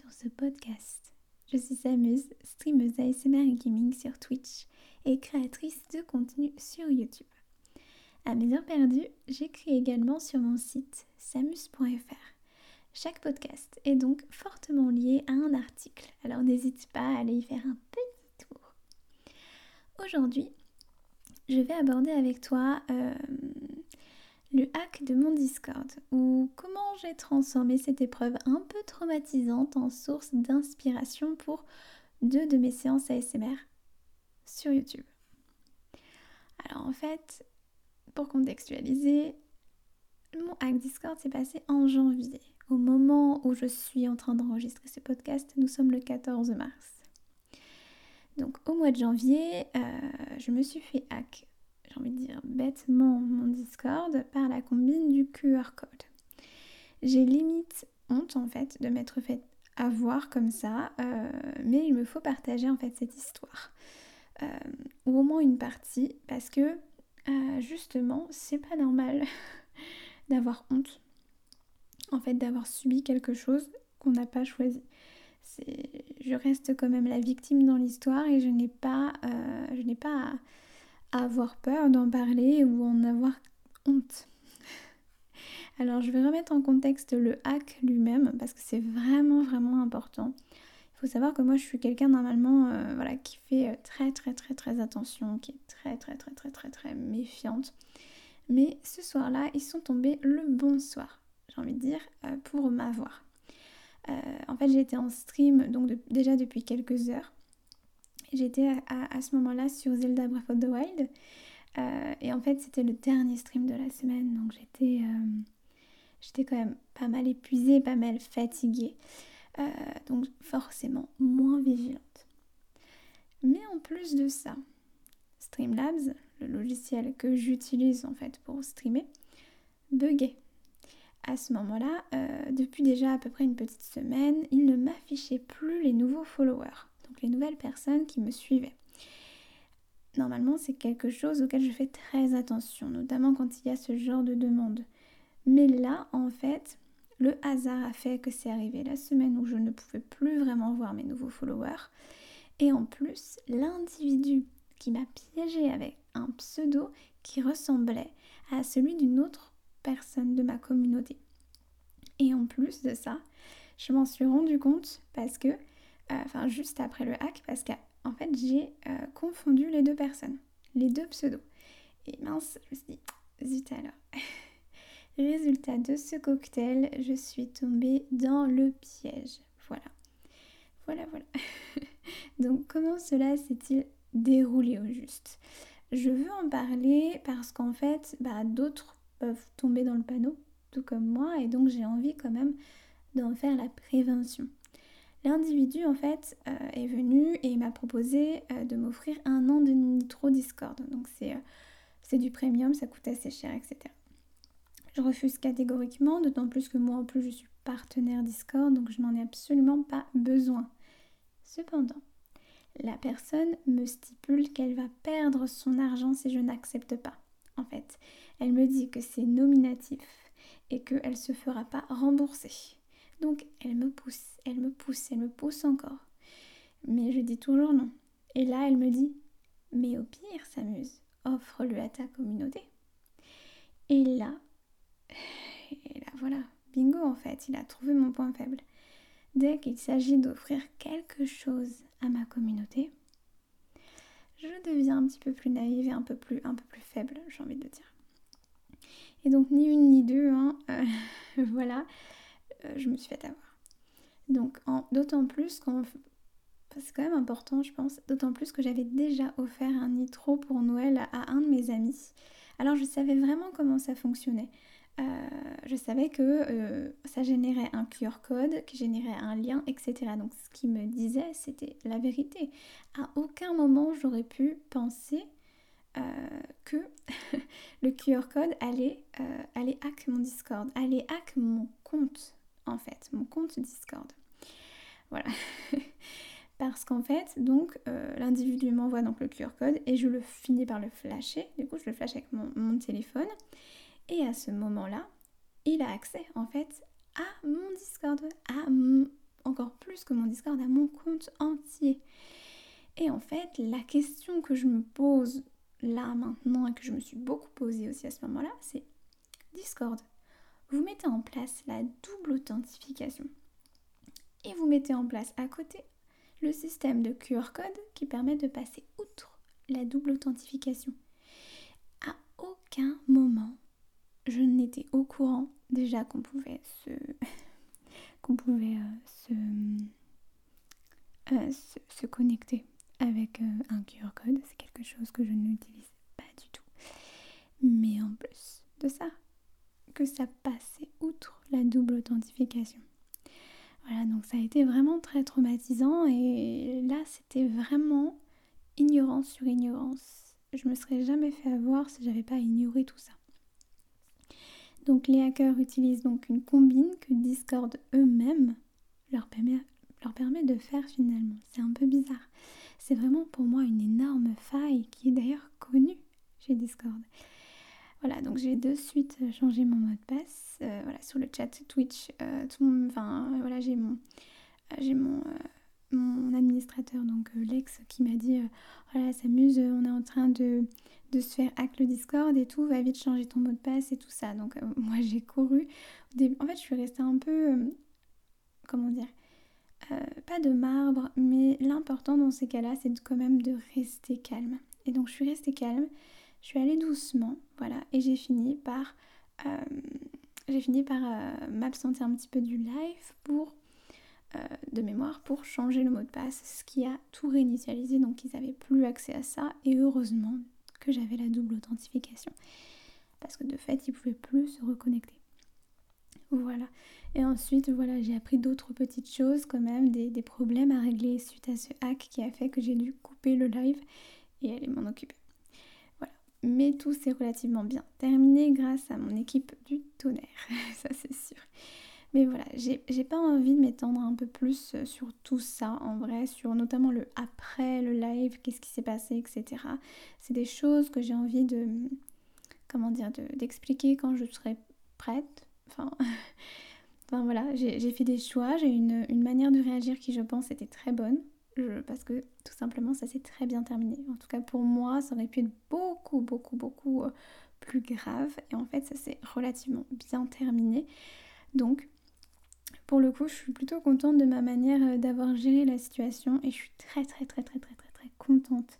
sur ce podcast. Je suis Samuse, streameuse ASMR et gaming sur Twitch et créatrice de contenu sur YouTube. À mes heures perdues, j'écris également sur mon site samuse.fr. Chaque podcast est donc fortement lié à un article, alors n'hésite pas à aller y faire un petit tour. Aujourd'hui, je vais aborder avec toi euh, le hack de mon Discord, ou comment j'ai transformé cette épreuve un peu traumatisante en source d'inspiration pour deux de mes séances ASMR sur YouTube. Alors en fait, pour contextualiser, mon hack Discord s'est passé en janvier. Au moment où je suis en train d'enregistrer ce podcast, nous sommes le 14 mars. Donc au mois de janvier, euh, je me suis fait hack j'ai envie de dire bêtement mon Discord par la combine du QR code. J'ai limite honte en fait de m'être fait avoir comme ça, euh, mais il me faut partager en fait cette histoire. Euh, ou au moins une partie, parce que euh, justement, c'est pas normal d'avoir honte. En fait, d'avoir subi quelque chose qu'on n'a pas choisi. Je reste quand même la victime dans l'histoire et je n'ai pas, je n'ai pas avoir peur d'en parler ou en avoir honte. Alors je vais remettre en contexte le hack lui-même parce que c'est vraiment vraiment important. Il faut savoir que moi je suis quelqu'un normalement euh, voilà, qui fait euh, très très très très attention, qui est très très très très très très méfiante. Mais ce soir-là, ils sont tombés le bon soir, j'ai envie de dire, euh, pour m'avoir. en fait, j'étais en stream donc déjà depuis quelques heures. J'étais à, ce moment-là sur Zelda Breath of the Wild. Euh, et en fait, c'était le dernier stream de la semaine. Donc j'étais euh, quand même pas mal épuisée, pas mal fatiguée. Euh, donc forcément moins vigilante. Mais en plus de ça, Streamlabs, le logiciel que j'utilise en fait pour streamer, buguait. À ce moment-là, depuis déjà à peu près une petite semaine, il ne m'affichait plus les nouveaux followers les nouvelles personnes qui me suivaient. Normalement, c'est quelque chose auquel je fais très attention, notamment quand il y a ce genre de demande. Mais là, en fait, le hasard a fait que c'est arrivé la semaine où je ne pouvais plus vraiment voir mes nouveaux followers. Et en plus, l'individu qui m'a piégé avec un pseudo qui ressemblait à celui d'une autre personne de ma communauté. Et en plus de ça, je m'en suis rendu compte parce que enfin juste après le hack, parce qu'en fait j'ai euh, confondu les deux personnes, les deux pseudos. Et mince, je me suis dit, zut alors. Résultat de ce cocktail, je suis tombée dans le piège. Voilà. Voilà, voilà. Donc comment cela s'est-il déroulé au juste? Je veux en parler parce qu'en fait, bah, d'autres peuvent tomber dans le panneau, tout comme moi, et donc j'ai envie quand même d'en faire la prévention. L'individu en fait euh, est venu et m'a proposé euh, de m'offrir un an de Nitro Discord. Donc euh, c'est du premium, ça coûte assez cher, etc. Je refuse catégoriquement, d'autant plus que moi en plus je suis partenaire Discord, donc je n'en ai absolument pas besoin. Cependant, la personne me stipule qu'elle va perdre son argent si je n'accepte pas. En fait, elle me dit que c'est nominatif et qu'elle ne se fera pas rembourser. Donc elle me pousse, elle me pousse, elle me pousse encore. Mais je dis toujours non. Et là, elle me dit, mais au pire, s'amuse, offre-le à ta communauté. Et là, et là, voilà, bingo en fait, il a trouvé mon point faible. Dès qu'il s'agit d'offrir quelque chose à ma communauté, je deviens un petit peu plus naïve et un peu plus, faible, j'ai envie de dire. Et donc ni une ni deux, hein, euh, voilà, je me suis fait avoir. Donc d'autant plus quand c'est quand même important je pense, d'autant plus que j'avais déjà offert un nitro pour Noël à un de mes amis. Alors je savais vraiment comment ça fonctionnait. Euh, je savais que euh, ça générait un QR code, qui générait un lien, etc. Donc ce qu'il me disait, c'était la vérité. À aucun moment j'aurais pu penser que le QR code allait, allait hack mon Discord, allait hack mon compte en fait, mon compte Discord. Voilà. Parce qu'en fait, donc, euh, l'individu m'envoie donc le QR code et je le finis par le flasher. Du coup, je le flash avec mon, téléphone. Et à ce moment-là, il a accès en fait à mon Discord, à encore plus que mon Discord, à mon compte entier. Et en fait, la question que je me pose là maintenant et que je me suis beaucoup posée aussi à ce moment-là, c'est Discord. Vous mettez en place la double authentification et vous mettez en place à côté le système de QR code qui permet de passer outre la double authentification. À aucun moment, je n'étais au courant déjà qu'on pouvait se qu'on pouvait euh, euh, se, se, connecter avec euh, un QR code. C'est quelque chose que je n'utilise pas du tout. Mais en plus de ça, ça passait outre la double authentification. Voilà, donc ça a été vraiment très traumatisant et là c'était vraiment ignorance sur ignorance. Je me serais jamais fait avoir si j'avais pas ignoré tout ça. Donc les hackers utilisent donc une combine que Discord eux-mêmes leur permet de faire finalement. C'est un peu bizarre. C'est vraiment pour moi une énorme faille qui est d'ailleurs connue chez Discord. Voilà, donc j'ai de suite changé mon mot de passe. Euh, voilà, sur le chat Twitch, euh, enfin voilà, j'ai mon, euh, j'ai mon, administrateur, donc Lex, qui m'a dit, voilà, s'amuse, on est en train de, de se faire hack le Discord et tout, va vite changer ton mot de passe et tout ça. Donc moi j'ai couru. En fait, je suis restée un peu, comment dire, pas de marbre, mais l'important dans ces cas-là, c'est quand même de rester calme. Et donc je suis restée calme. Je suis allée doucement, voilà, et j'ai fini par, euh, j'ai fini par euh, m'absenter un petit peu du live pour, euh, de mémoire, pour changer le mot de passe, ce qui a tout réinitialisé, donc ils n'avaient plus accès à ça, et heureusement que j'avais la double authentification, parce que de fait, ils pouvaient plus se reconnecter. Voilà. Et ensuite, voilà, j'ai appris d'autres petites choses quand même, des, problèmes à régler suite à ce hack qui a fait que j'ai dû couper le live et aller m'en occuper mais tout s'est relativement bien terminé grâce à mon équipe du tonnerre, ça c'est sûr. Mais voilà, j'ai pas envie de m'étendre un peu plus euh, sur tout ça en vrai, sur notamment le après, le live, qu'est-ce qui s'est passé, etc. C'est des choses que j'ai envie de, comment dire, d'expliquer quand je serai prête. Enfin, enfin voilà, j'ai fait des choix, j'ai une, une manière de réagir qui je pense était très bonne parce que tout simplement ça s'est très bien terminé. En tout cas pour moi ça aurait pu être beaucoup beaucoup beaucoup euh, plus grave et en fait ça s'est relativement bien terminé. Donc pour le coup je suis plutôt contente de ma manière euh, d'avoir géré la situation et je suis très très très très très très très contente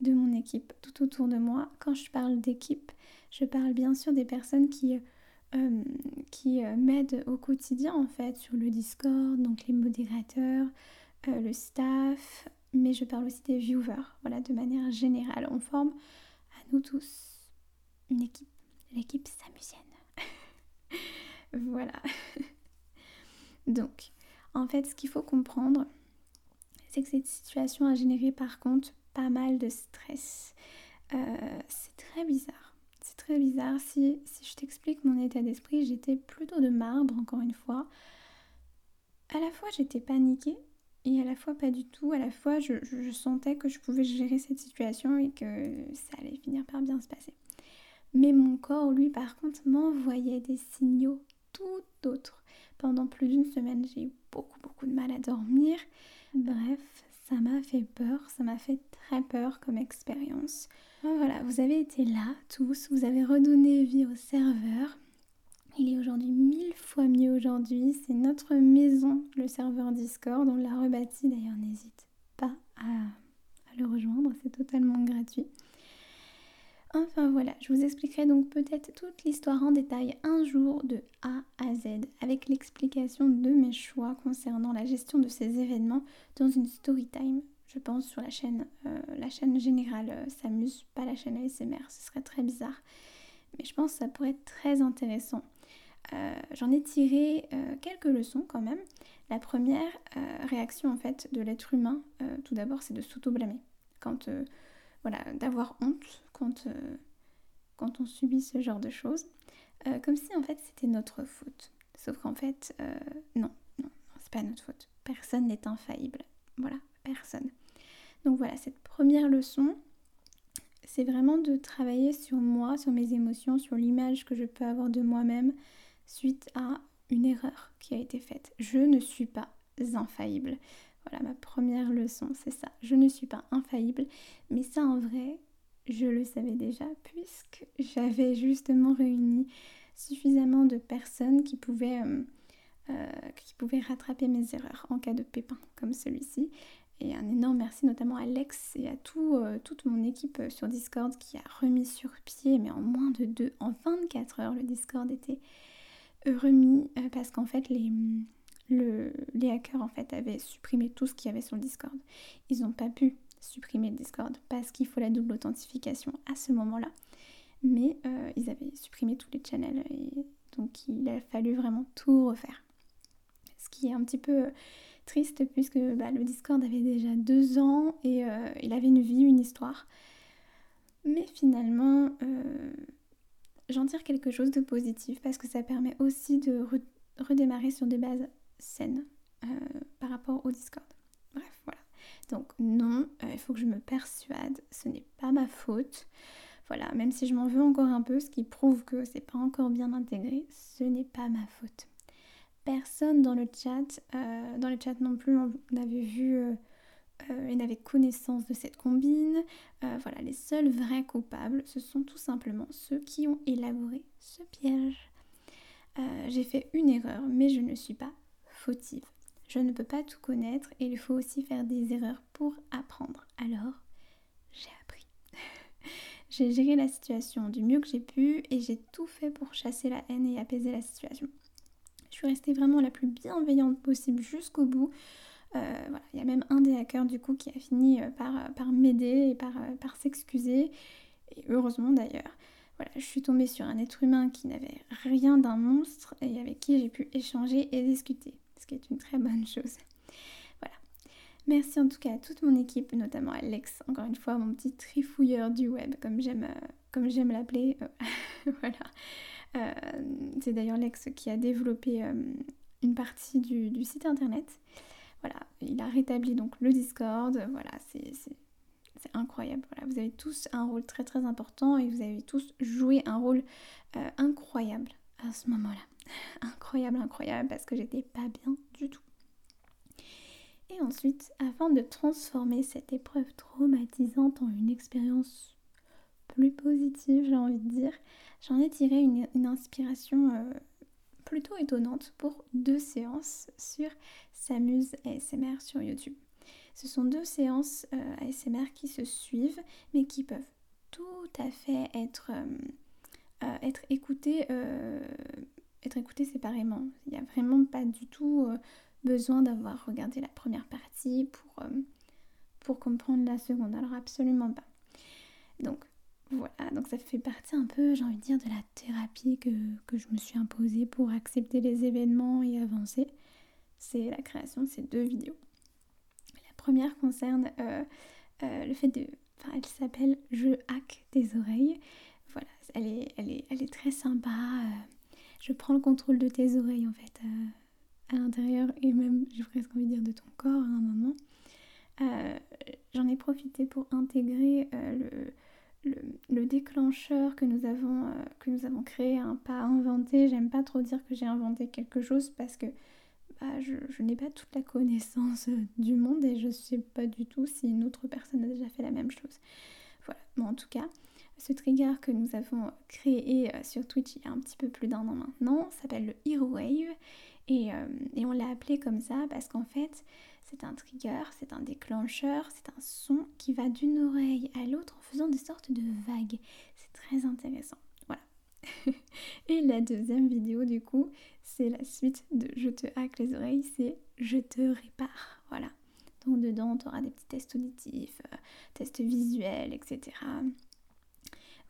de mon équipe tout autour de moi. Quand je parle d'équipe je parle bien sûr des personnes qui... Euh, qui m'aident au quotidien en fait sur le Discord, donc les modérateurs, euh, le staff, mais je parle aussi des viewers. Voilà, de manière générale, on forme à nous tous une équipe, l'équipe samusienne. voilà. Donc, en fait, ce qu'il faut comprendre, c'est que cette situation a généré par contre pas mal de stress. Euh, c'est très bizarre. C'est très bizarre. Si, si je t'explique mon état d'esprit, j'étais plutôt de marbre, encore une fois. À la fois, j'étais paniquée et à la fois pas du tout, à la fois je, sentais que je pouvais gérer cette situation et que ça allait finir par bien se passer. Mais mon corps, lui, par contre, m'envoyait des signaux tout autres. Pendant plus d'une semaine, j'ai eu beaucoup, beaucoup de mal à dormir. Bref, ça m'a fait peur, ça m'a fait très peur comme expérience. Voilà, vous avez été là tous, vous avez redonné vie au serveur. Il est aujourd'hui mille fois mieux aujourd'hui. C'est notre maison, le serveur Discord. On l'a rebâti d'ailleurs. N'hésite pas à, le rejoindre. C'est totalement gratuit. Enfin voilà, je vous expliquerai donc peut-être toute l'histoire en détail un jour de A à Z avec l'explication de mes choix concernant la gestion de ces événements dans une story time. Je pense sur la chaîne, euh, la chaîne générale euh, s'amuse, pas la chaîne ASMR, ce serait très bizarre. Mais je pense que ça pourrait être très intéressant. Euh, j'en ai tiré euh, quelques leçons quand même. La première euh, réaction en fait de l'être humain, tout d'abord, c'est de s'auto-blâmer. Quand, voilà, d'avoir honte quand, quand on subit ce genre de choses. comme si en fait c'était notre faute. Sauf qu'en fait, non, non, c'est pas notre faute. Personne n'est infaillible. Voilà, personne. Donc voilà, cette première leçon, c'est vraiment de travailler sur moi, sur mes émotions, sur l'image que je peux avoir de moi-même, suite à une erreur qui a été faite. Je ne suis pas infaillible. Voilà ma première leçon, c'est ça. Je ne suis pas infaillible, mais ça en vrai, je le savais déjà puisque j'avais justement réuni suffisamment de personnes qui pouvaient, euh, euh, qui pouvaient rattraper mes erreurs en cas de pépin comme celui-ci. Et un énorme merci notamment à Alex et à tout, euh, toute mon équipe sur Discord qui a remis sur pied, mais en moins de deux, en 24 heures, le Discord était remis parce qu'en fait les, les hackers en fait avaient supprimé tout ce qu'il y avait sur le Discord. Ils n'ont pas pu supprimer le Discord parce qu'il faut la double authentification à ce moment-là. Mais euh, ils avaient supprimé tous les channels et donc il a fallu vraiment tout refaire. Ce qui est un petit peu triste puisque bah, le Discord avait déjà deux ans et euh, il avait une vie, une histoire. Mais finalement, euh, j'en tire quelque chose de positif parce que ça permet aussi de redémarrer sur des bases saines par rapport au Discord. Bref, voilà. Donc non, euh, il faut que je me persuade, ce n'est pas ma faute. Voilà, même si je m'en veux encore un peu, ce qui prouve que c'est pas encore bien intégré, ce n'est pas ma faute. Personne dans le chat, euh, dans le chat non plus, n'avait vu euh, et n'avait connaissance de cette combine. voilà, les seuls vrais coupables, ce sont tout simplement ceux qui ont élaboré ce piège. J'ai fait une erreur, mais je ne suis pas fautive. Je ne peux pas tout connaître et il faut aussi faire des erreurs pour apprendre. Alors, j'ai appris. j'ai géré la situation du mieux que j'ai pu et j'ai tout fait pour chasser la haine et apaiser la situation. Je suis restée vraiment la plus bienveillante possible jusqu'au bout. Euh. Il y a même un des hackers du coup qui a fini euh, par, euh, par m'aider et par, s'excuser. Et heureusement d'ailleurs. Voilà, je suis tombée sur un être humain qui n'avait rien d'un monstre et avec qui j'ai pu échanger et discuter ce qui est une très bonne chose. Voilà. Merci en tout cas à toute mon équipe, notamment Alex, encore une fois mon petit trifouilleur du web, comme j'aime comme j'aime l'appeler. Voilà. C'est d'ailleurs Alex qui a développé une partie du, site internet. Il a rétabli donc le Discord. Voilà, c'est incroyable. Vous avez tous un rôle très très important et vous avez tous joué un rôle incroyable à ce moment-là incroyable, incroyable, parce que j'étais pas bien du tout. Et ensuite, afin de transformer cette épreuve traumatisante en une expérience plus positive, j'ai envie de dire, j'en ai tiré une, inspiration euh, plutôt étonnante pour deux séances sur S'amuse ASMR sur YouTube. Ce sont deux séances euh, ASMR qui se suivent, mais qui peuvent tout à fait être, euh, être écoutées séparément. Il n'y a vraiment pas du tout euh, besoin d'avoir regardé la première partie pour, euh, pour comprendre la seconde. Alors absolument pas. Donc voilà, donc ça fait partie un peu, j'ai envie de dire, de la thérapie que, je me suis imposée pour accepter les événements et avancer. C'est la création de ces deux vidéos. La première concerne euh, le fait de... Enfin, elle s'appelle Je hack des oreilles. Voilà, elle est, elle est, très sympa je prends le contrôle de tes oreilles en fait à, l'intérieur et même j'ai presque envie de dire de ton corps à un moment. Euh, j'en ai profité pour intégrer euh, le, le, déclencheur que nous avons, euh, que nous avons créé, hein, pas inventé. J'aime pas trop dire que j'ai inventé quelque chose parce que bah, je, n'ai pas toute la connaissance du monde et je sais pas du tout si une autre personne a déjà fait la même chose. Voilà, mais en tout cas, ce trigger que nous avons créé euh, sur Twitch il y a un petit peu plus d'un an maintenant s'appelle le Hero Wave euh, et on l'a appelé comme ça parce qu'en fait c'est un trigger, c'est un déclencheur, c'est un son qui va d'une oreille à l'autre en faisant des sortes de vagues. C'est très intéressant. Voilà. et la deuxième vidéo du coup c'est la suite de Je te hack les oreilles, c'est Je te répare. Voilà. Donc dedans, tu auras des petits tests auditifs, euh, tests visuels, etc.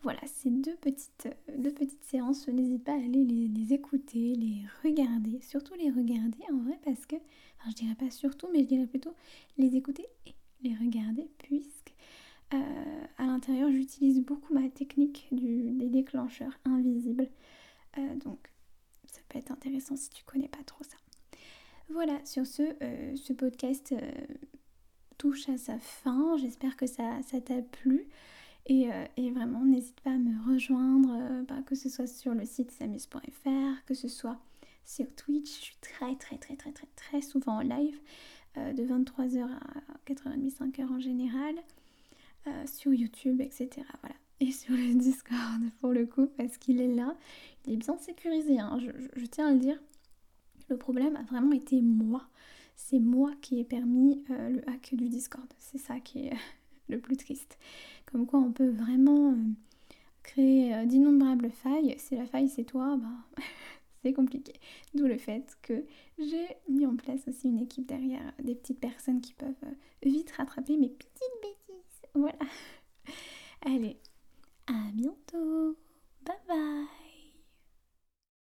Voilà, ces deux petites, deux petites séances, n'hésite pas à aller les, écouter, les regarder, surtout les regarder en vrai parce que, enfin je dirais pas surtout, mais je dirais plutôt les écouter et les regarder puisque euh, à l'intérieur j'utilise beaucoup ma technique des déclencheurs invisibles. Euh, donc ça peut être intéressant si tu connais pas trop ça. Voilà, sur ce, euh, ce podcast touche à sa fin. J'espère que ça t'a plu. Euh, et, vraiment, n'hésite pas à me rejoindre, euh, bah, que ce soit sur le site samus.fr, que ce soit sur Twitch. Je suis très très très très très très souvent en live, de 23h à 4h30, 5h en général, sur YouTube, etc. Voilà. Et sur le Discord pour le coup, parce qu'il est là, il est bien sécurisé, hein. je tiens à le dire. Le problème a vraiment été moi c'est moi qui ai permis euh, le hack du Discord. C'est ça qui est le plus triste. Comme quoi on peut vraiment euh, créer euh, d'innombrables failles. Si la faille c'est toi, bah, c'est compliqué. D'où le fait que j'ai mis en place aussi une équipe derrière, des petites personnes qui peuvent vite rattraper mes petites bêtises. Voilà. Allez, à bientôt. Bye bye.